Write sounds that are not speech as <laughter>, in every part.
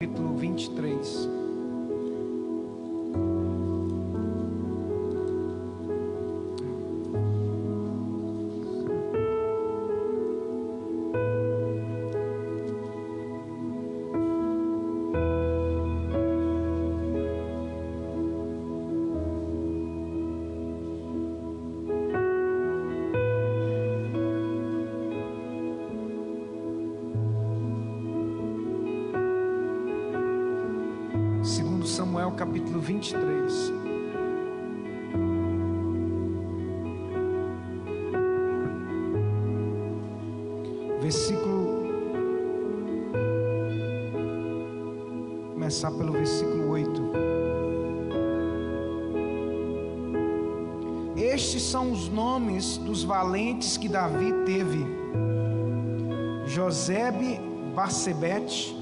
capítulo 23. Samuel capítulo 23. Versículo Começar pelo versículo 8. Estes são os nomes dos valentes que Davi teve: Josebe Barsebete,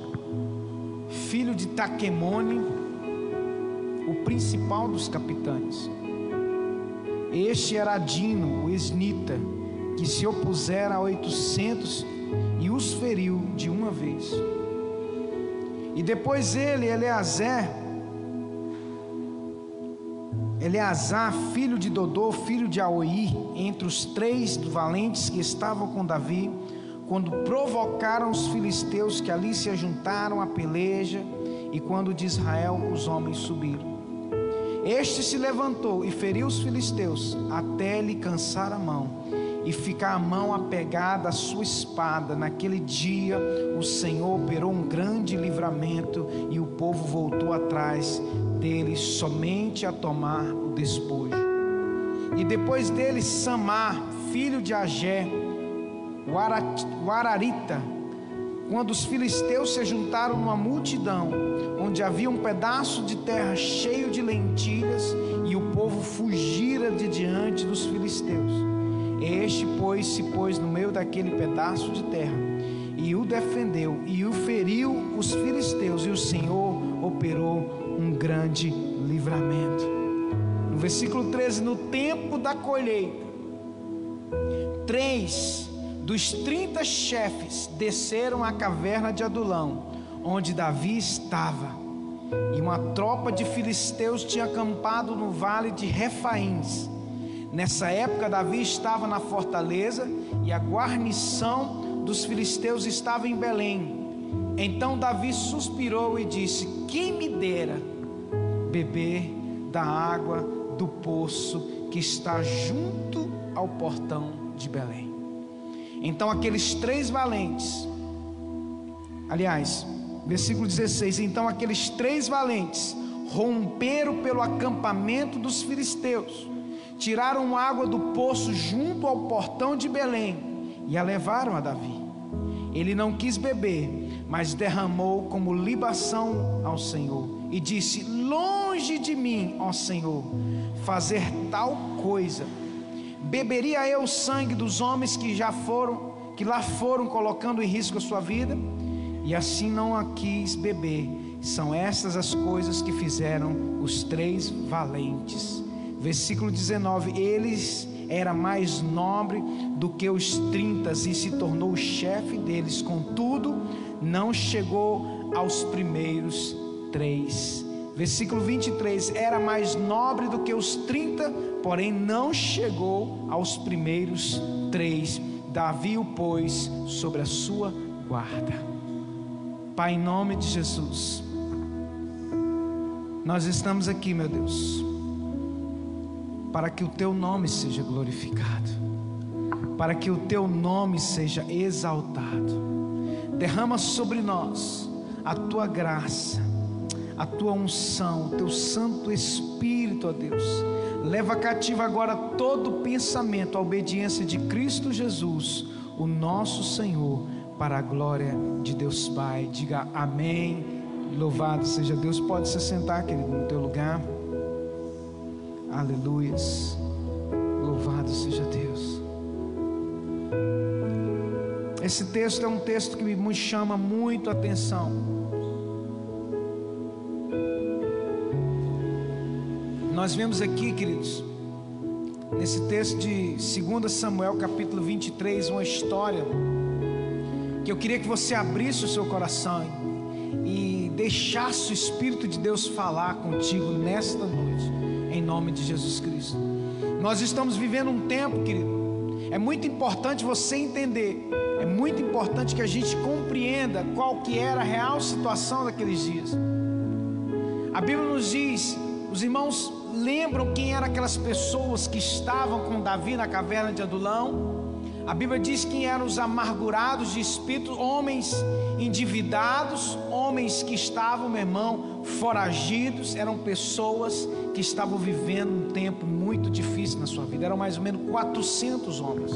filho de Taquemone, principal dos capitães. Este era Dino, o esnita, que se opusera a oitocentos e os feriu de uma vez. E depois ele, Eleazar, Eleazar, filho de Dodô, filho de Aoi, entre os três valentes que estavam com Davi, quando provocaram os filisteus que ali se ajuntaram à peleja, e quando de Israel os homens subiram. Este se levantou e feriu os filisteus, até lhe cansar a mão, e ficar a mão apegada à sua espada. Naquele dia o Senhor operou um grande livramento, e o povo voltou atrás dele somente a tomar o despojo. E depois dele, Samar, filho de Agé, o Ararita, quando os filisteus se juntaram numa multidão, onde havia um pedaço de terra cheio de lentilhas, e o povo fugira de diante dos filisteus. Este, pois, se pôs no meio daquele pedaço de terra, e o defendeu, e o feriu os filisteus, e o Senhor operou um grande livramento. No versículo 13: No tempo da colheita, três dos trinta chefes desceram à caverna de Adulão, onde Davi estava, e uma tropa de filisteus tinha acampado no vale de Refaíns. Nessa época, Davi estava na fortaleza e a guarnição dos filisteus estava em Belém. Então Davi suspirou e disse: Quem me dera beber da água do poço que está junto ao portão de Belém. Então aqueles três valentes, aliás, versículo 16: Então aqueles três valentes romperam pelo acampamento dos filisteus, tiraram água do poço junto ao portão de Belém e a levaram a Davi. Ele não quis beber, mas derramou como libação ao Senhor e disse: Longe de mim, ó Senhor, fazer tal coisa beberia eu o sangue dos homens que já foram, que lá foram colocando em risco a sua vida? E assim não a quis beber. São essas as coisas que fizeram os três valentes. Versículo 19: Eles era mais nobre do que os trinta e se tornou o chefe deles. Contudo, não chegou aos primeiros três. Versículo 23: Era mais nobre do que os trinta, porém não chegou aos primeiros três. Davi o pôs sobre a sua guarda. Pai, em nome de Jesus, nós estamos aqui, meu Deus, para que o Teu nome seja glorificado, para que o Teu nome seja exaltado. Derrama sobre nós a Tua graça a tua unção, o teu Santo Espírito, ó Deus. Leva cativa agora todo pensamento à obediência de Cristo Jesus, o nosso Senhor, para a glória de Deus Pai. Diga amém. Louvado seja Deus. Pode se sentar, querido, no teu lugar. Aleluias. Louvado seja Deus. Esse texto é um texto que me chama muito a atenção. Nós vemos aqui, queridos, nesse texto de 2 Samuel, capítulo 23, uma história que eu queria que você abrisse o seu coração e deixasse o Espírito de Deus falar contigo nesta noite, em nome de Jesus Cristo. Nós estamos vivendo um tempo, querido, é muito importante você entender, é muito importante que a gente compreenda qual que era a real situação daqueles dias. A Bíblia nos diz, os irmãos lembram quem eram aquelas pessoas que estavam com Davi na caverna de Adulão? A Bíblia diz quem eram os amargurados de espírito, homens endividados, homens que estavam, meu irmão, foragidos, eram pessoas que estavam vivendo um tempo muito difícil na sua vida. Eram mais ou menos 400 homens.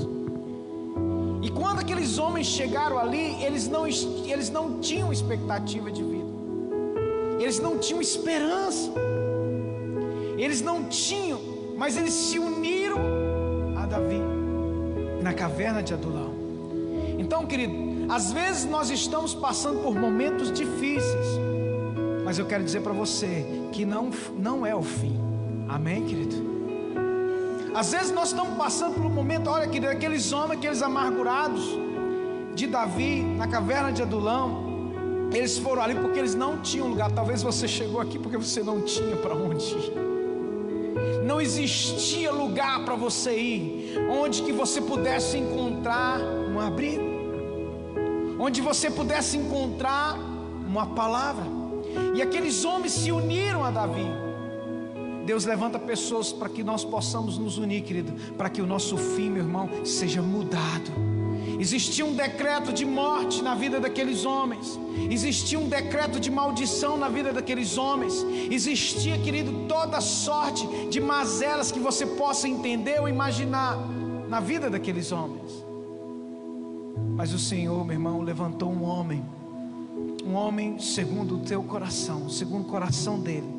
E quando aqueles homens chegaram ali, eles não, eles não tinham expectativa de vida, eles não tinham esperança, eles não tinham, mas eles se uniram a Davi na caverna de Adulão. Então, querido, às vezes nós estamos passando por momentos difíceis, mas eu quero dizer para você que não, não é o fim. Amém, querido? Às vezes nós estamos passando por um momento, olha, querido, aqueles homens, aqueles amargurados de Davi na caverna de Adulão, eles foram ali porque eles não tinham lugar. Talvez você chegou aqui porque você não tinha para onde ir não existia lugar para você ir, onde que você pudesse encontrar um abrigo, onde você pudesse encontrar uma palavra. E aqueles homens se uniram a Davi. Deus levanta pessoas para que nós possamos nos unir, querido, para que o nosso fim, meu irmão, seja mudado Existia um decreto de morte na vida daqueles homens. Existia um decreto de maldição na vida daqueles homens. Existia, querido, toda sorte de mazelas que você possa entender ou imaginar na vida daqueles homens. Mas o Senhor, meu irmão, levantou um homem, um homem segundo o teu coração, segundo o coração dele,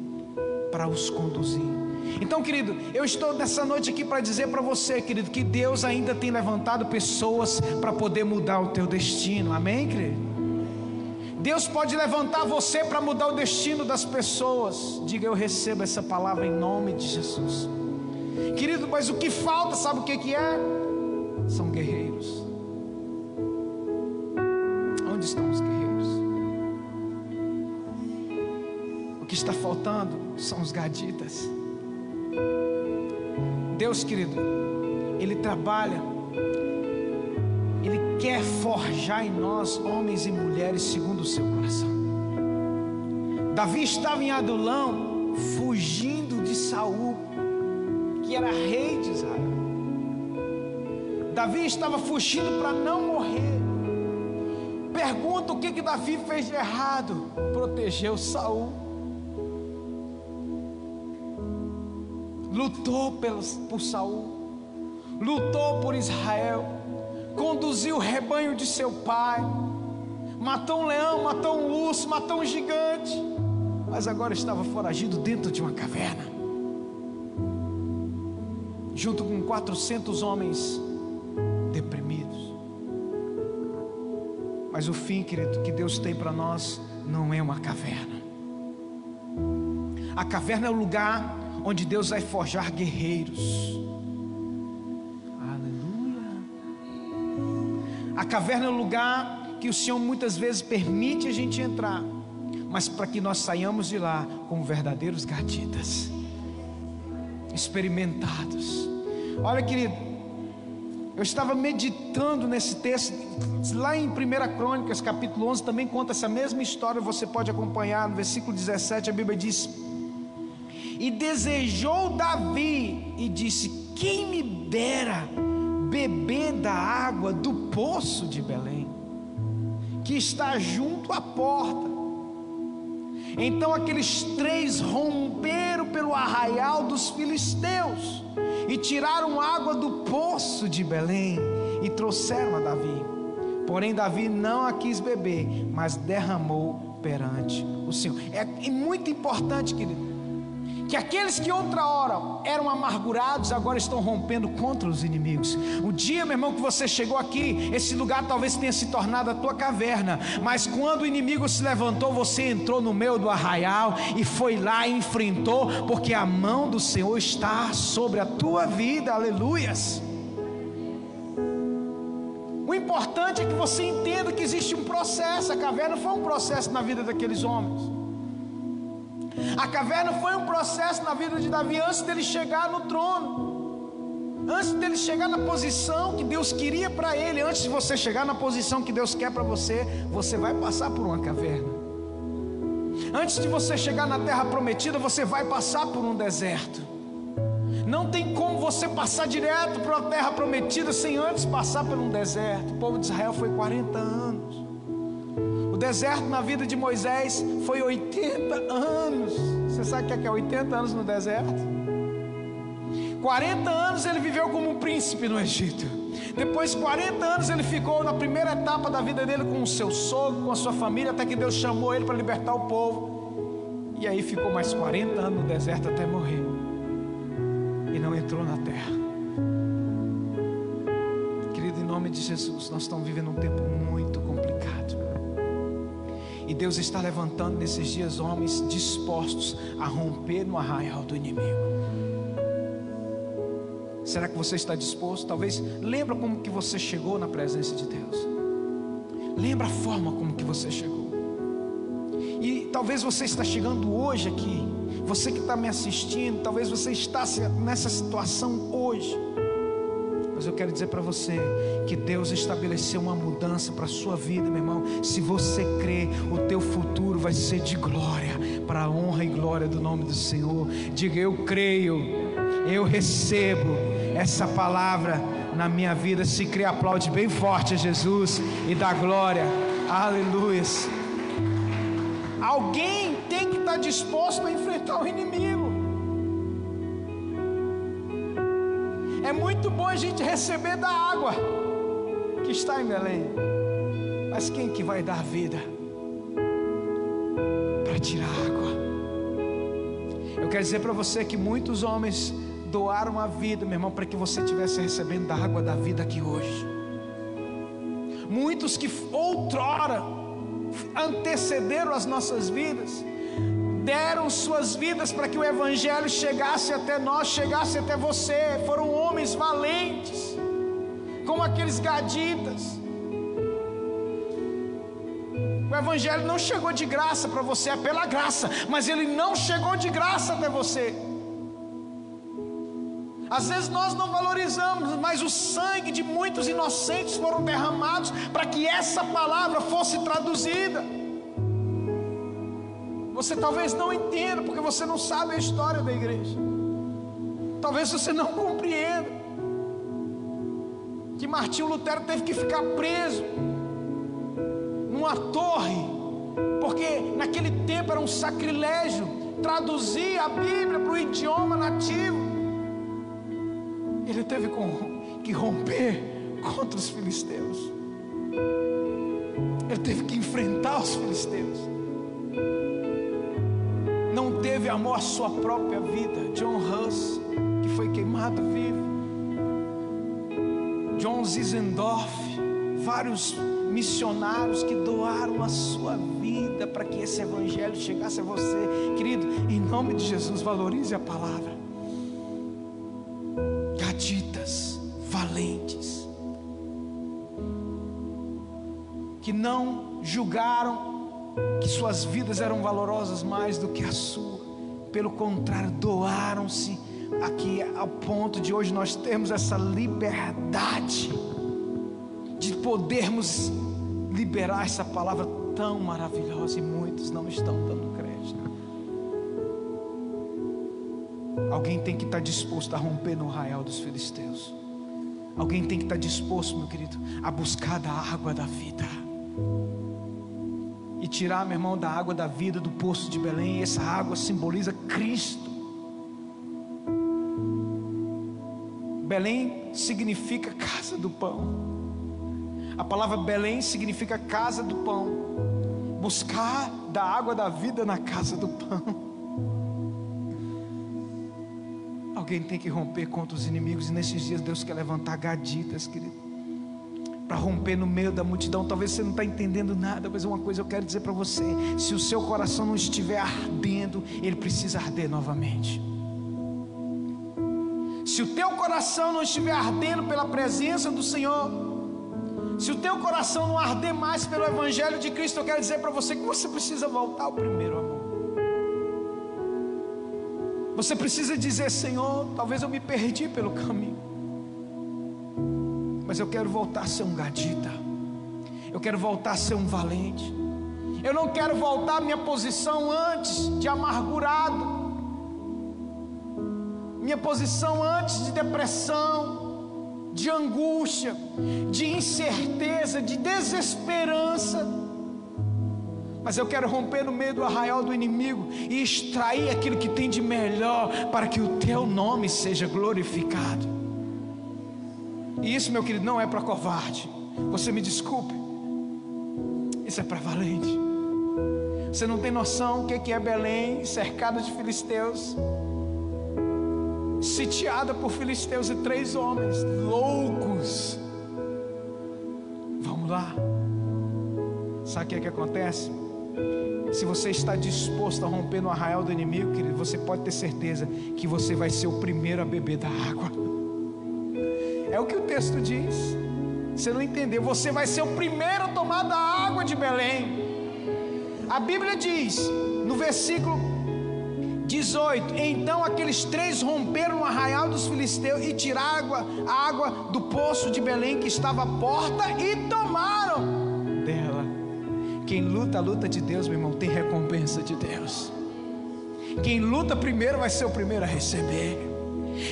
para os conduzir. Então, querido, eu estou nessa noite aqui para dizer para você, querido, que Deus ainda tem levantado pessoas para poder mudar o teu destino. Amém, querido? Deus pode levantar você para mudar o destino das pessoas. Diga, eu recebo essa palavra em nome de Jesus. Querido, mas o que falta, sabe o que, que é? São guerreiros. Onde estão os guerreiros? O que está faltando são os gaditas. Deus, querido, Ele trabalha, Ele quer forjar em nós homens e mulheres segundo o seu coração. Davi estava em Adulão, fugindo de Saul, que era rei de Israel. Davi estava fugindo para não morrer. Pergunta o que que Davi fez de errado? Protegeu Saul. Lutou pelos, por Saul, lutou por Israel, conduziu o rebanho de seu pai, matou um leão, matou um urso, matou um gigante, mas agora estava foragido dentro de uma caverna, junto com 400 homens deprimidos. Mas o fim, querido, que Deus tem para nós não é uma caverna. A caverna é o lugar onde Deus vai forjar guerreiros. Aleluia. A caverna é o lugar que o Senhor muitas vezes permite a gente entrar, mas para que nós saiamos de lá como verdadeiros gatitas, experimentados. Olha, querido, eu estava meditando nesse texto, lá em 1 Crônicas, capítulo 11, também conta essa mesma história, você pode acompanhar, no versículo 17, a Bíblia diz: e desejou Davi e disse: Quem me dera beber da água do poço de Belém, que está junto à porta. Então aqueles três romperam pelo arraial dos filisteus e tiraram água do poço de Belém e trouxeram a Davi. Porém, Davi não a quis beber, mas derramou perante o Senhor. É muito importante, querido que aqueles que outra hora eram amargurados agora estão rompendo contra os inimigos. O dia, meu irmão, que você chegou aqui, esse lugar talvez tenha se tornado a tua caverna, mas quando o inimigo se levantou, você entrou no meio do arraial e foi lá e enfrentou, porque a mão do Senhor está sobre a tua vida. Aleluias. O importante é que você entenda que existe um processo. A caverna foi um processo na vida daqueles homens. A caverna foi um processo na vida de Davi antes dele chegar no trono. Antes dele chegar na posição que Deus queria para ele, antes de você chegar na posição que Deus quer para você, você vai passar por uma caverna. Antes de você chegar na terra prometida, você vai passar por um deserto. Não tem como você passar direto para a terra prometida sem antes passar por um deserto. O povo de Israel foi 40 anos. Deserto na vida de Moisés foi 80 anos. Você sabe o que é 80 é anos no deserto? 40 anos ele viveu como um príncipe no Egito. Depois, 40 anos ele ficou na primeira etapa da vida dele com o seu sogro, com a sua família, até que Deus chamou ele para libertar o povo. E aí ficou mais 40 anos no deserto até morrer. E não entrou na terra. Querido, em nome de Jesus, nós estamos vivendo um tempo muito complicado. E Deus está levantando nesses dias homens dispostos a romper no arraial do inimigo. Será que você está disposto? Talvez lembra como que você chegou na presença de Deus. Lembra a forma como que você chegou. E talvez você está chegando hoje aqui. Você que está me assistindo, talvez você está nessa situação hoje. Eu quero dizer para você que Deus estabeleceu uma mudança para a sua vida, meu irmão. Se você crê, o teu futuro vai ser de glória, para a honra e glória do nome do Senhor. Diga, eu creio, eu recebo essa palavra na minha vida. Se crê, aplaude bem forte a Jesus e dá glória. Aleluia. Alguém tem que estar disposto a enfrentar o inimigo. É muito bom a gente receber da água que está em Belém. Mas quem que vai dar vida para tirar água? Eu quero dizer para você que muitos homens doaram a vida, meu irmão, para que você estivesse recebendo da água da vida aqui hoje. Muitos que outrora antecederam as nossas vidas, deram suas vidas para que o Evangelho chegasse até nós, chegasse até você. Foram homens valentes, como aqueles gaditas. O Evangelho não chegou de graça para você, é pela graça, mas ele não chegou de graça até você. Às vezes nós não valorizamos, mas o sangue de muitos inocentes foram derramados para que essa palavra fosse traduzida. Você talvez não entenda, porque você não sabe a história da igreja. Talvez você não compreenda que Martinho Lutero teve que ficar preso numa torre, porque naquele tempo era um sacrilégio traduzir a Bíblia para o idioma nativo. Ele teve que romper contra os filisteus. Ele teve que enfrentar os filisteus. Não teve amor à sua própria vida. John Huss, foi queimado vivo. John Zizendorf, vários missionários que doaram a sua vida para que esse evangelho chegasse a você. Querido, em nome de Jesus, valorize a palavra. valentes, que não julgaram que suas vidas eram valorosas mais do que a sua, pelo contrário, doaram-se aqui ao ponto de hoje nós termos essa liberdade de podermos liberar essa palavra tão maravilhosa e muitos não estão dando crédito. Alguém tem que estar disposto a romper no arraial dos filisteus. Alguém tem que estar disposto, meu querido, a buscar da água da vida. E tirar, meu irmão, da água da vida do poço de Belém. Essa água simboliza Cristo. Belém significa casa do pão. A palavra Belém significa casa do pão. Buscar da água da vida na casa do pão. Alguém tem que romper contra os inimigos, e nesses dias Deus quer levantar gaditas, querido, para romper no meio da multidão. Talvez você não está entendendo nada, mas uma coisa eu quero dizer para você: se o seu coração não estiver ardendo, ele precisa arder novamente. Se o teu coração não estiver ardendo pela presença do Senhor, se o teu coração não arder mais pelo Evangelho de Cristo, eu quero dizer para você que você precisa voltar ao primeiro amor. Você precisa dizer: Senhor, talvez eu me perdi pelo caminho, mas eu quero voltar a ser um gadita, eu quero voltar a ser um valente, eu não quero voltar à minha posição antes de amargurado, minha posição antes de depressão, de angústia, de incerteza, de desesperança mas eu quero romper no meio do arraial do inimigo e extrair aquilo que tem de melhor para que o teu nome seja glorificado. E isso, meu querido, não é para covarde. Você me desculpe. Isso é para valente. Você não tem noção o que é Belém, cercada de filisteus, sitiada por filisteus e três homens loucos. Vamos lá. Sabe o que, é que acontece? Se você está disposto a romper no arraial do inimigo, querido, você pode ter certeza que você vai ser o primeiro a beber da água. É o que o texto diz. Você não entendeu? Você vai ser o primeiro a tomar da água de Belém. A Bíblia diz, no versículo 18: Então aqueles três romperam no arraial dos filisteus e tiraram a água do poço de Belém que estava à porta e tomaram. Quem luta luta de Deus, meu irmão, tem recompensa de Deus. Quem luta primeiro vai ser o primeiro a receber.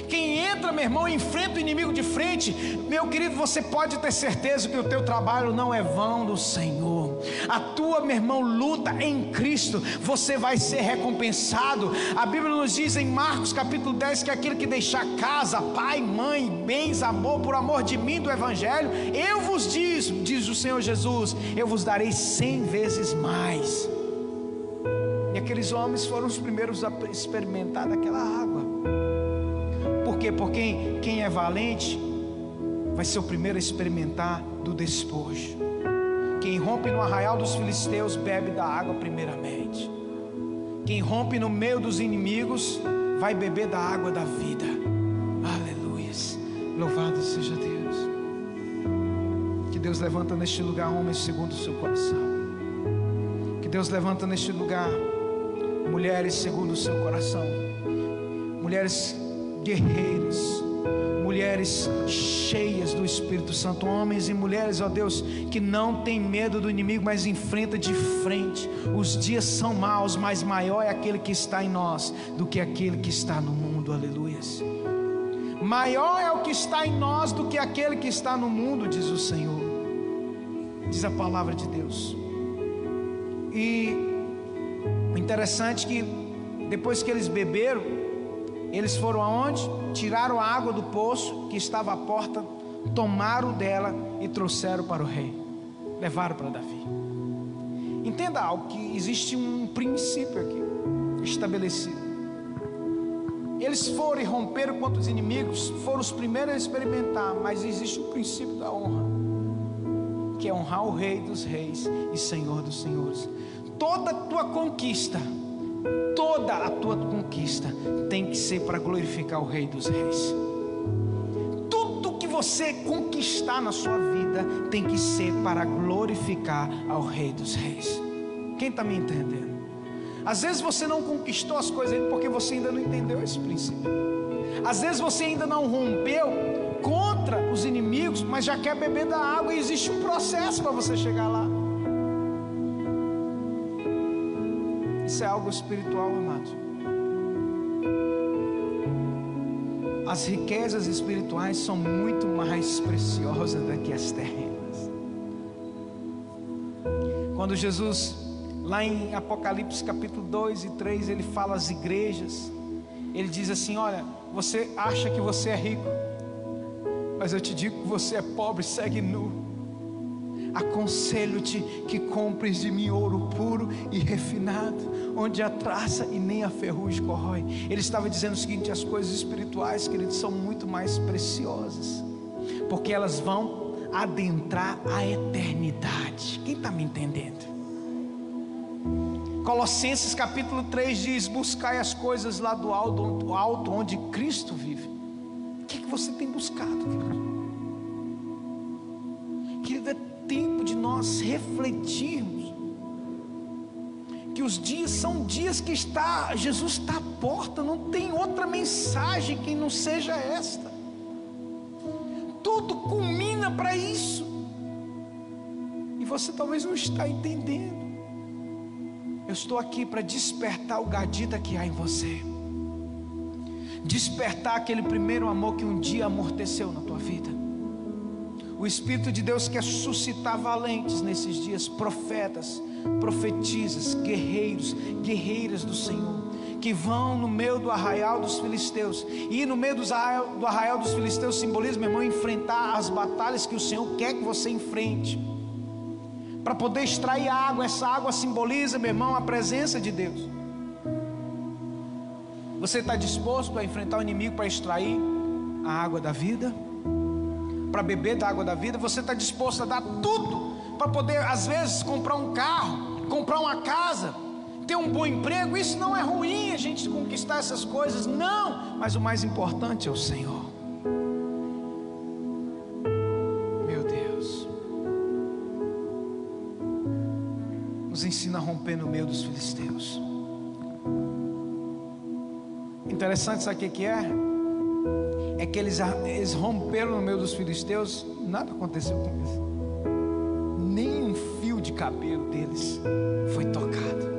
Quem entra, meu irmão, enfrenta o inimigo de frente, meu querido, você pode ter certeza que o teu trabalho não é vão do Senhor. A tua, meu irmão, luta em Cristo, você vai ser recompensado. A Bíblia nos diz em Marcos capítulo 10 que aquele que deixar casa, pai, mãe, bens, amor, por amor de mim do Evangelho, eu vos diz, diz o Senhor Jesus, eu vos darei cem vezes mais. E aqueles homens foram os primeiros a experimentar daquela água. Por quê? Porque quem, é valente vai ser o primeiro a experimentar do despojo. Quem rompe no arraial dos filisteus bebe da água primeiramente. Quem rompe no meio dos inimigos vai beber da água da vida. Aleluia. Louvado seja Deus. Que Deus levanta neste lugar homens segundo o seu coração. Que Deus levanta neste lugar mulheres segundo o seu coração. Mulheres guerreiros, mulheres cheias do Espírito Santo, homens e mulheres, ó Deus, que não tem medo do inimigo, mas enfrenta de frente. Os dias são maus, mas maior é aquele que está em nós do que aquele que está no mundo. Aleluias. Maior é o que está em nós do que aquele que está no mundo, diz o Senhor. Diz a palavra de Deus. E interessante que depois que eles beberam, eles foram aonde? Tiraram a água do poço que estava à porta, tomaram dela e trouxeram para o rei. Levaram para Davi. Entenda algo que existe um princípio aqui estabelecido. Eles foram e romperam contra os inimigos, foram os primeiros a experimentar, mas existe um princípio da honra, que é honrar o Rei dos Reis e Senhor dos Senhores. Toda tua conquista toda a tua conquista tem que ser para glorificar o Rei dos Reis. Tudo que você conquistar na sua vida tem que ser para glorificar ao Rei dos Reis. Quem está me entendendo? Às vezes você não conquistou as coisas porque você ainda não entendeu esse princípio. Às vezes você ainda não rompeu contra os inimigos, mas já quer beber da água e existe um processo para você chegar lá. Isso é algo espiritual, amado. As riquezas espirituais são muito mais preciosas do que as terrenas. Quando Jesus, lá em Apocalipse capítulo 2 e 3, ele fala às igrejas, ele diz assim: Olha, você acha que você é rico, mas eu te digo que você é pobre, segue nu aconselho-te que compres de mim ouro puro e refinado, onde a traça e nem a ferrugem corrói. Ele estava dizendo o seguinte: as coisas espirituais, queridos, são muito mais preciosas, porque elas vão adentrar a eternidade. Quem está me entendendo? Colossenses capítulo 3 diz: Buscai as coisas lá do alto, alto onde Cristo vive. O que, que você tem buscado, querido? Nós refletirmos que os dias são dias que está, Jesus está à porta, não tem outra mensagem que não seja esta. Tudo culmina para isso. E você talvez não está entendendo. Eu estou aqui para despertar o gadita que há em você. Despertar aquele primeiro amor que um dia amorteceu na tua vida. O Espírito de Deus quer suscitar valentes nesses dias, profetas, profetisas, guerreiros, guerreiras do Senhor, que vão no meio do arraial dos filisteus. E no meio do arraial, do arraial dos filisteus simboliza, meu irmão, enfrentar as batalhas que o Senhor quer que você enfrente para poder extrair água. Essa água simboliza, meu irmão, a presença de Deus. Você está disposto a enfrentar o inimigo para extrair a água da vida? Para beber da água da vida? Você está disposto a dar tudo para poder, às vezes, comprar um carro, comprar uma casa, ter um bom emprego? Isso não é ruim a gente conquistar essas coisas, não. Mas o mais importante é o Senhor. ensina a romper no meio dos filisteus. Interessante, sabe o que é? É que eles, eles romperam no meio dos filisteus, nada aconteceu com eles. Nem um fio de cabelo deles foi tocado.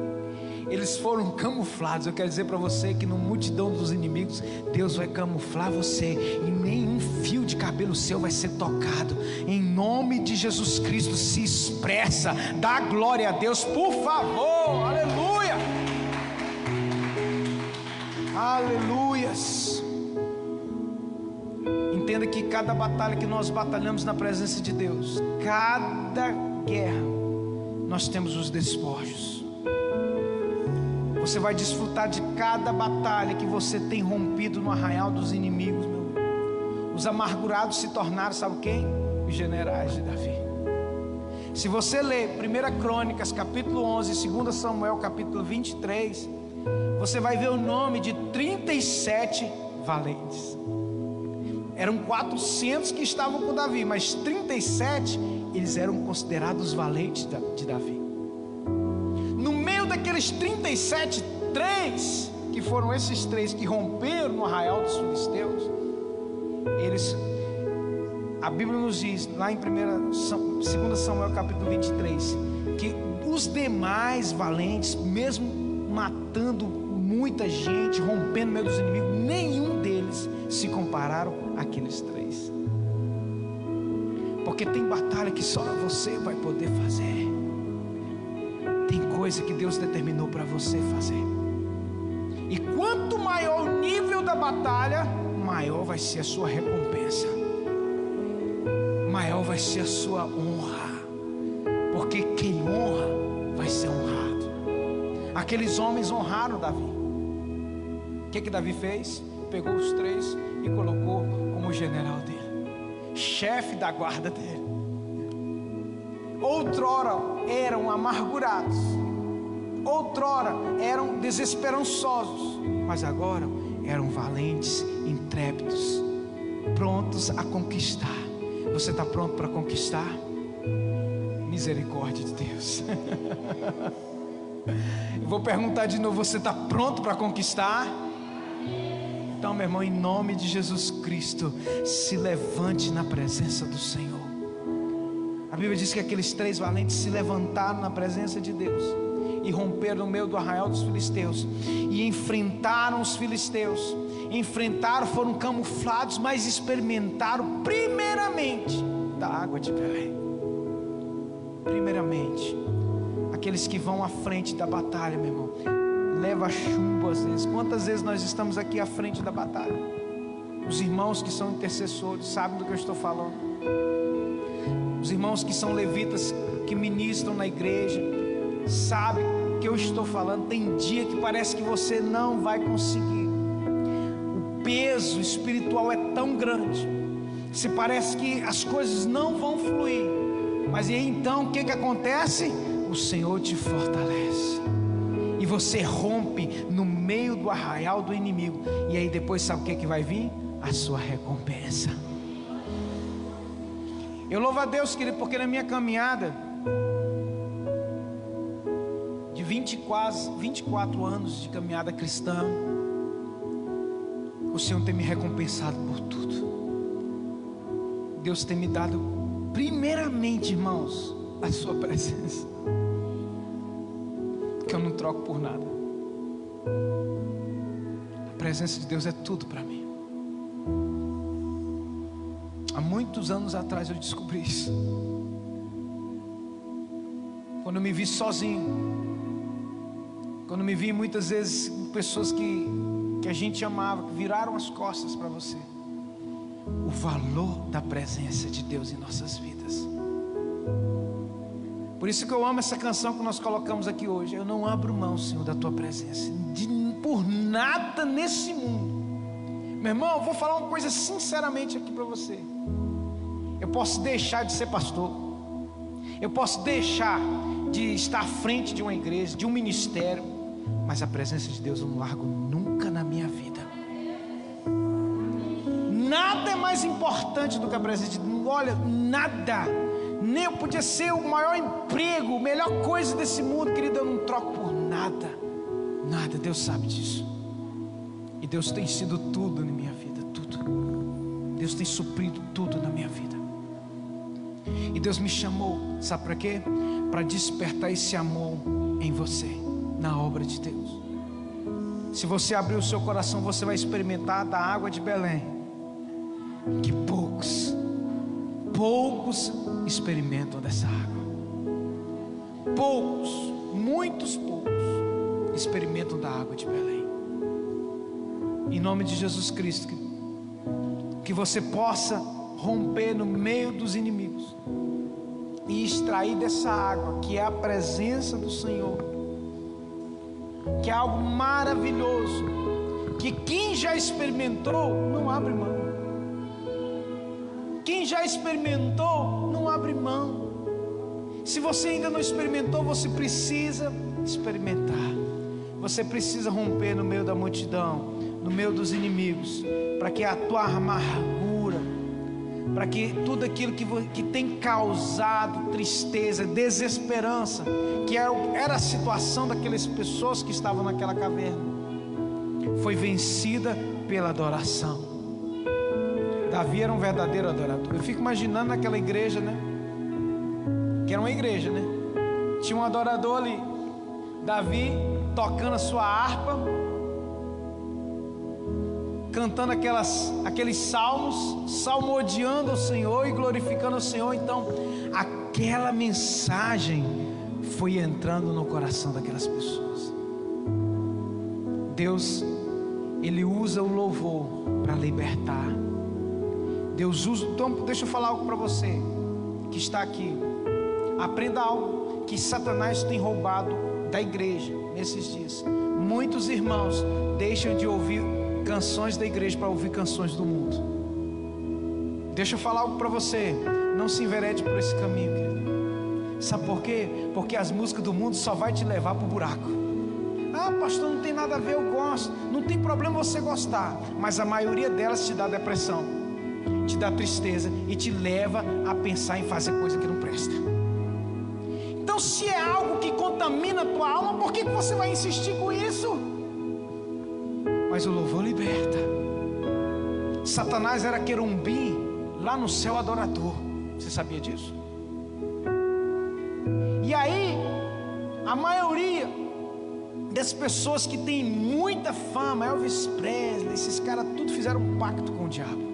Eles foram camuflados. Eu quero dizer para você que no multidão dos inimigos, Deus vai camuflar você e nenhum fio de cabelo seu vai ser tocado. Em nome de Jesus Cristo, se expressa, dá glória a Deus, por favor. Aleluia. Aleluias. Entenda que cada batalha que nós batalhamos na presença de Deus, cada guerra, nós temos os despojos. Você vai desfrutar de cada batalha que você tem rompido no arraial dos inimigos, meu. Os amargurados se tornaram, sabe quem? Os generais de Davi. Se você ler 1 Crônicas, capítulo 11, 2 Samuel, capítulo 23, você vai ver o nome de 37 valentes. Eram 400 que estavam com Davi, mas 37 eles eram considerados valentes de Davi. Daqueles 37, três, que foram esses três que romperam no arraial dos filisteus, eles, a Bíblia nos diz, lá em 2 Samuel capítulo 23, que os demais valentes, mesmo matando muita gente, rompendo no meio dos inimigos, nenhum deles se compararam àqueles três. Porque tem batalha que só você vai poder fazer coisa que Deus determinou para você fazer. E quanto maior o nível da batalha, maior vai ser a sua recompensa, maior vai ser a sua honra, porque quem honra vai ser honrado. Aqueles homens honraram Davi. O que, que Davi fez? Pegou os três e colocou como general dele, chefe da guarda dele. Outrora eram amargurados, outrora eram desesperançosos, mas agora eram valentes, intrépidos, prontos a conquistar. Você está pronto para conquistar? Misericórdia de Deus. <laughs> vou perguntar de novo: você está pronto para conquistar? Então, meu irmão, em nome de Jesus Cristo, se levante na presença do Senhor. A Bíblia diz que aqueles três valentes se levantaram na presença de Deus e romperam no meio do arraial dos filisteus e enfrentaram os filisteus. Enfrentaram, foram camuflados, mas experimentaram primeiramente da água de Belém. Primeiramente, aqueles que vão à frente da batalha, meu irmão, leva chumbo às vezes. Quantas vezes nós estamos aqui à frente da batalha? Os irmãos que são intercessores sabem do que eu estou falando. Os irmãos que são levitas, que ministram na igreja, sabe que eu estou falando. Tem dia que parece que você não vai conseguir. O peso espiritual é tão grande. Se parece que as coisas não vão fluir. Mas e então o que, que acontece? O Senhor te fortalece. E você rompe no meio do arraial do inimigo. E aí depois sabe o que, que vai vir? A sua recompensa. Eu louvo a Deus, querido, porque na minha caminhada 20 quase 24 anos de caminhada cristã, o Senhor tem me recompensado por tudo. Deus tem me dado, primeiramente, irmãos, a Sua presença, que eu não troco por nada. A presença de Deus é tudo para mim. Há muitos anos atrás eu descobri isso. Quando eu me vi sozinho, quando me vi muitas vezes pessoas que, que a gente amava, que viraram as costas para você. O valor da presença de Deus em nossas vidas. Por isso que eu amo essa canção que nós colocamos aqui hoje. Eu não abro mão, Senhor, da tua presença. De, por nada nesse mundo. Meu irmão, eu vou falar uma coisa sinceramente aqui para você. Eu posso deixar de ser pastor. Eu posso deixar de estar à frente de uma igreja, de um ministério mas a presença de Deus eu não largo nunca na minha vida. Nada é mais importante do que a presença de Deus. Olha, nada. Nem podia ser o maior emprego, a melhor coisa desse mundo, querido. Eu não troco por nada. Nada. Deus sabe disso. E Deus tem sido tudo na minha vida. Tudo. Deus tem suprido tudo na minha vida. E Deus me chamou, sabe para quê? Para despertar esse amor em você na obra de Deus. Se você abrir o seu coração, você vai experimentar da água de Belém, que poucos, poucos experimentam dessa água. Poucos, muitos poucos experimentam da água de Belém. Em nome de Jesus Cristo, que, você possa romper no meio dos inimigos e extrair dessa água, que é a presença do Senhor que é algo maravilhoso, que quem já experimentou não abre mão. Quem já experimentou não abre mão. Se você ainda não experimentou, você precisa experimentar. Você precisa romper no meio da multidão, no meio dos inimigos, para que a tua amargura, para que tudo aquilo que, que tem causado tristeza, desesperança, que era, era a situação daquelas pessoas que estavam naquela caverna, foi vencida pela adoração. Davi era um verdadeiro adorador. Eu fico imaginando naquela igreja, né? Que era uma igreja, né? Tinha um adorador ali. Davi tocando a sua harpa cantando aquelas, aqueles salmos, salmodiando o Senhor e glorificando o Senhor. Então, aquela mensagem foi entrando no coração daquelas pessoas. Deus, Ele usa o louvor para libertar. Deus usa. Então, deixa eu falar algo para você que está aqui. Aprenda algo que Satanás tem roubado da igreja nesses dias. Muitos irmãos deixam de ouvir canções da igreja para ouvir canções do mundo. Deixa eu falar algo para você. Não se enverede por esse caminho, querido. Sabe por quê? Porque as músicas do mundo só vai te levar para o buraco. Ah, pastor, não tem nada a ver, eu gosto. Não tem problema você gostar, mas a maioria delas te dá depressão, te dá tristeza e te leva a pensar em fazer coisa que não presta. Então, se é algo que contamina a tua alma, por que você vai insistir com isso? mas o louvor liberta. Satanás era querumbi lá no céu adorador. Você sabia disso? E aí, a maioria das pessoas que tem muita fama, Elvis Presley, esses caras tudo fizeram um pacto com o diabo.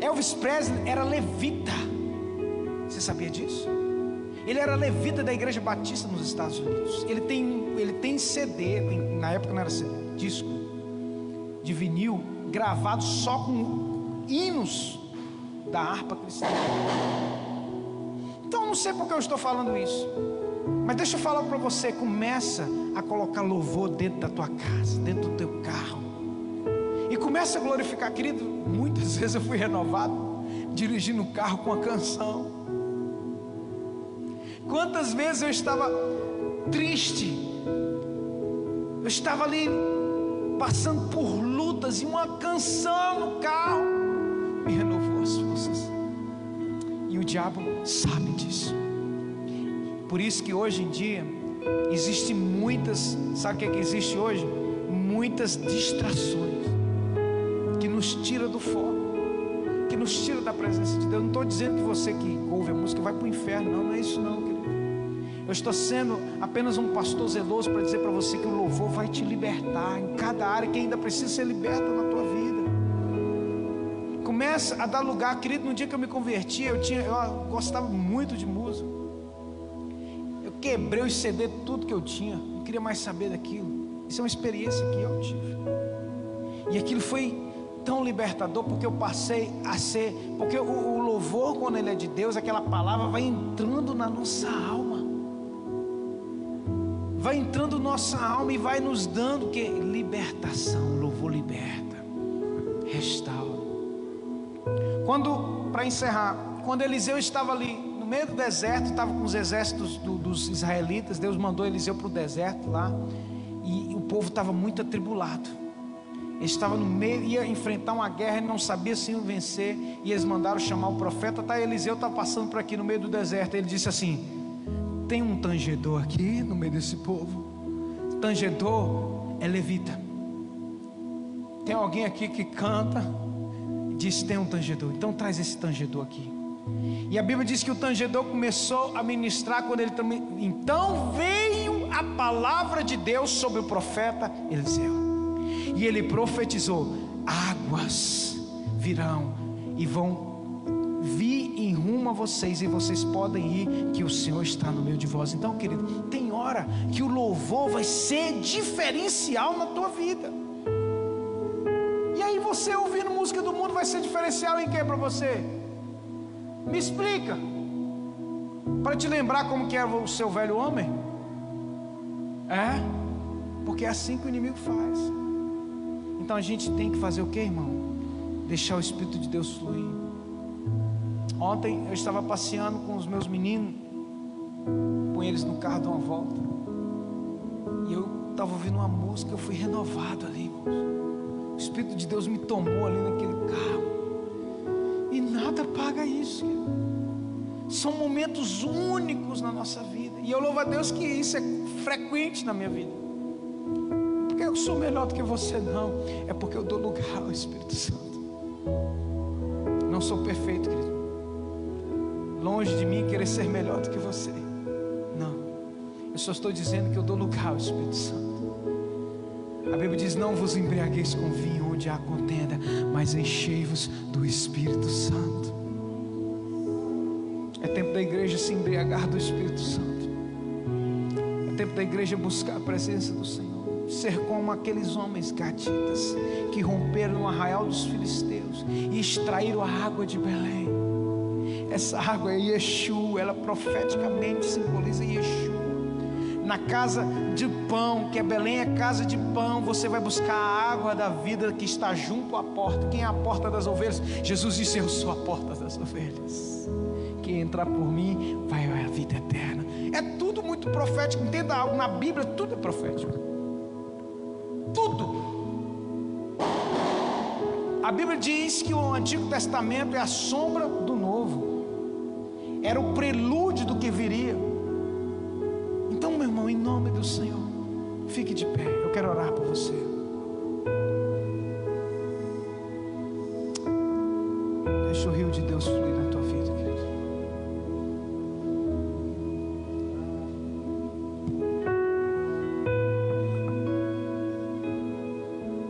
Elvis Presley era levita. Você sabia disso? Ele era levita da igreja batista nos Estados Unidos. Ele tem, ele tem CD, na época não era CD, disco de vinil, gravado só com hinos da harpa cristã. Então não sei porque eu estou falando isso. Mas deixa eu falar para você, começa a colocar louvor dentro da tua casa, dentro do teu carro. Começa a glorificar, querido. Muitas <laughs> vezes eu fui renovado dirigindo o carro com a canção. Quantas vezes eu estava triste, eu estava ali passando por lutas e uma canção no carro me renovou as forças. E o diabo sabe disso. Por isso que hoje em dia Existem muitas, sabe o que, é que existe hoje? Muitas distrações nos tira do foco, que nos tira da presença de Deus. Não estou dizendo que você que ouve a música vai para o inferno, não, não é isso não, querido. Eu estou sendo apenas um pastor zeloso para dizer para você que o louvor vai te libertar em cada área que ainda precisa ser liberta na tua vida. Começa a dar lugar, querido. No dia que eu me converti, eu tinha, eu gostava muito de música. Eu quebrei os CD tudo que eu tinha. Não queria mais saber daquilo. Isso é uma experiência que eu tive. E aquilo foi tão libertador porque eu passei a ser, porque o, o louvor quando ele é de Deus, aquela palavra vai entrando na nossa alma vai entrando nossa alma e vai nos dando que libertação, louvor liberta, restaura. Quando, para encerrar, quando Eliseu estava ali no meio do deserto, estava com os exércitos do, dos israelitas, Deus mandou Eliseu para o deserto lá, e, o povo estava muito atribulado. Estava no meio, ia enfrentar uma guerra, ele não sabia se iam vencer, e eles mandaram chamar o profeta. Tá, Eliseu estava passando por aqui no meio do deserto. Ele disse assim: tem um tangedor aqui no meio desse povo. Tangedor é levita. Tem alguém aqui que canta e diz: tem um tangedor. Então traz esse tangedor aqui. E a Bíblia diz que o tangedor começou a ministrar quando ele também. Então veio a palavra de Deus sobre o profeta Eliseu. E ele profetizou: águas virão e vão vi em rumo a vocês e vocês podem ir, que o Senhor está no meio de vós. Então, querido, tem hora que o louvor vai ser diferencial na tua vida. E aí você ouvindo música do mundo vai ser diferencial em que para você? Me explica. Para te lembrar como que era o seu velho homem? É? Porque é assim que o inimigo faz. Então a gente tem que fazer o que, irmão? Deixar o Espírito de Deus fluir. Ontem eu estava passeando com os meus meninos, com eles no carro, dando uma volta. E eu estava ouvindo uma música, eu fui renovado ali, irmãos. O Espírito de Deus me tomou ali naquele carro. E nada paga isso. São momentos únicos na nossa vida. E eu louvo a Deus que isso é frequente na minha vida. Sou melhor do que você, não. É porque eu dou lugar ao Espírito Santo. Não sou perfeito, querido longe de mim querer ser melhor do que você. Não. Eu só estou dizendo que eu dou lugar ao Espírito Santo. A Bíblia diz: Não vos embriagueis com vinho onde há contenda, mas enchei-vos do Espírito Santo. É tempo da igreja se embriagar do Espírito Santo. É tempo da igreja buscar a presença do Senhor. Ser como aqueles homens gatitas que romperam no arraial dos filisteus e extraíram a água de Belém essa água é Yeshua, ela profeticamente simboliza Yeshua. Na casa de pão, que é Belém é casa de pão, você vai buscar a água da vida que está junto à porta. Quem é a porta das ovelhas? Jesus disse: Eu sou a porta das ovelhas. Quem entrar por mim vai à vida eterna. É tudo muito profético. Entenda algo, na Bíblia tudo é profético. Tudo. A Bíblia diz que o Antigo Testamento é a sombra do Novo era o prelúdio do que viria. Então, meu irmão, em nome do Senhor, fique de pé. Eu quero orar por você. Deixa o rio de Deus fluir.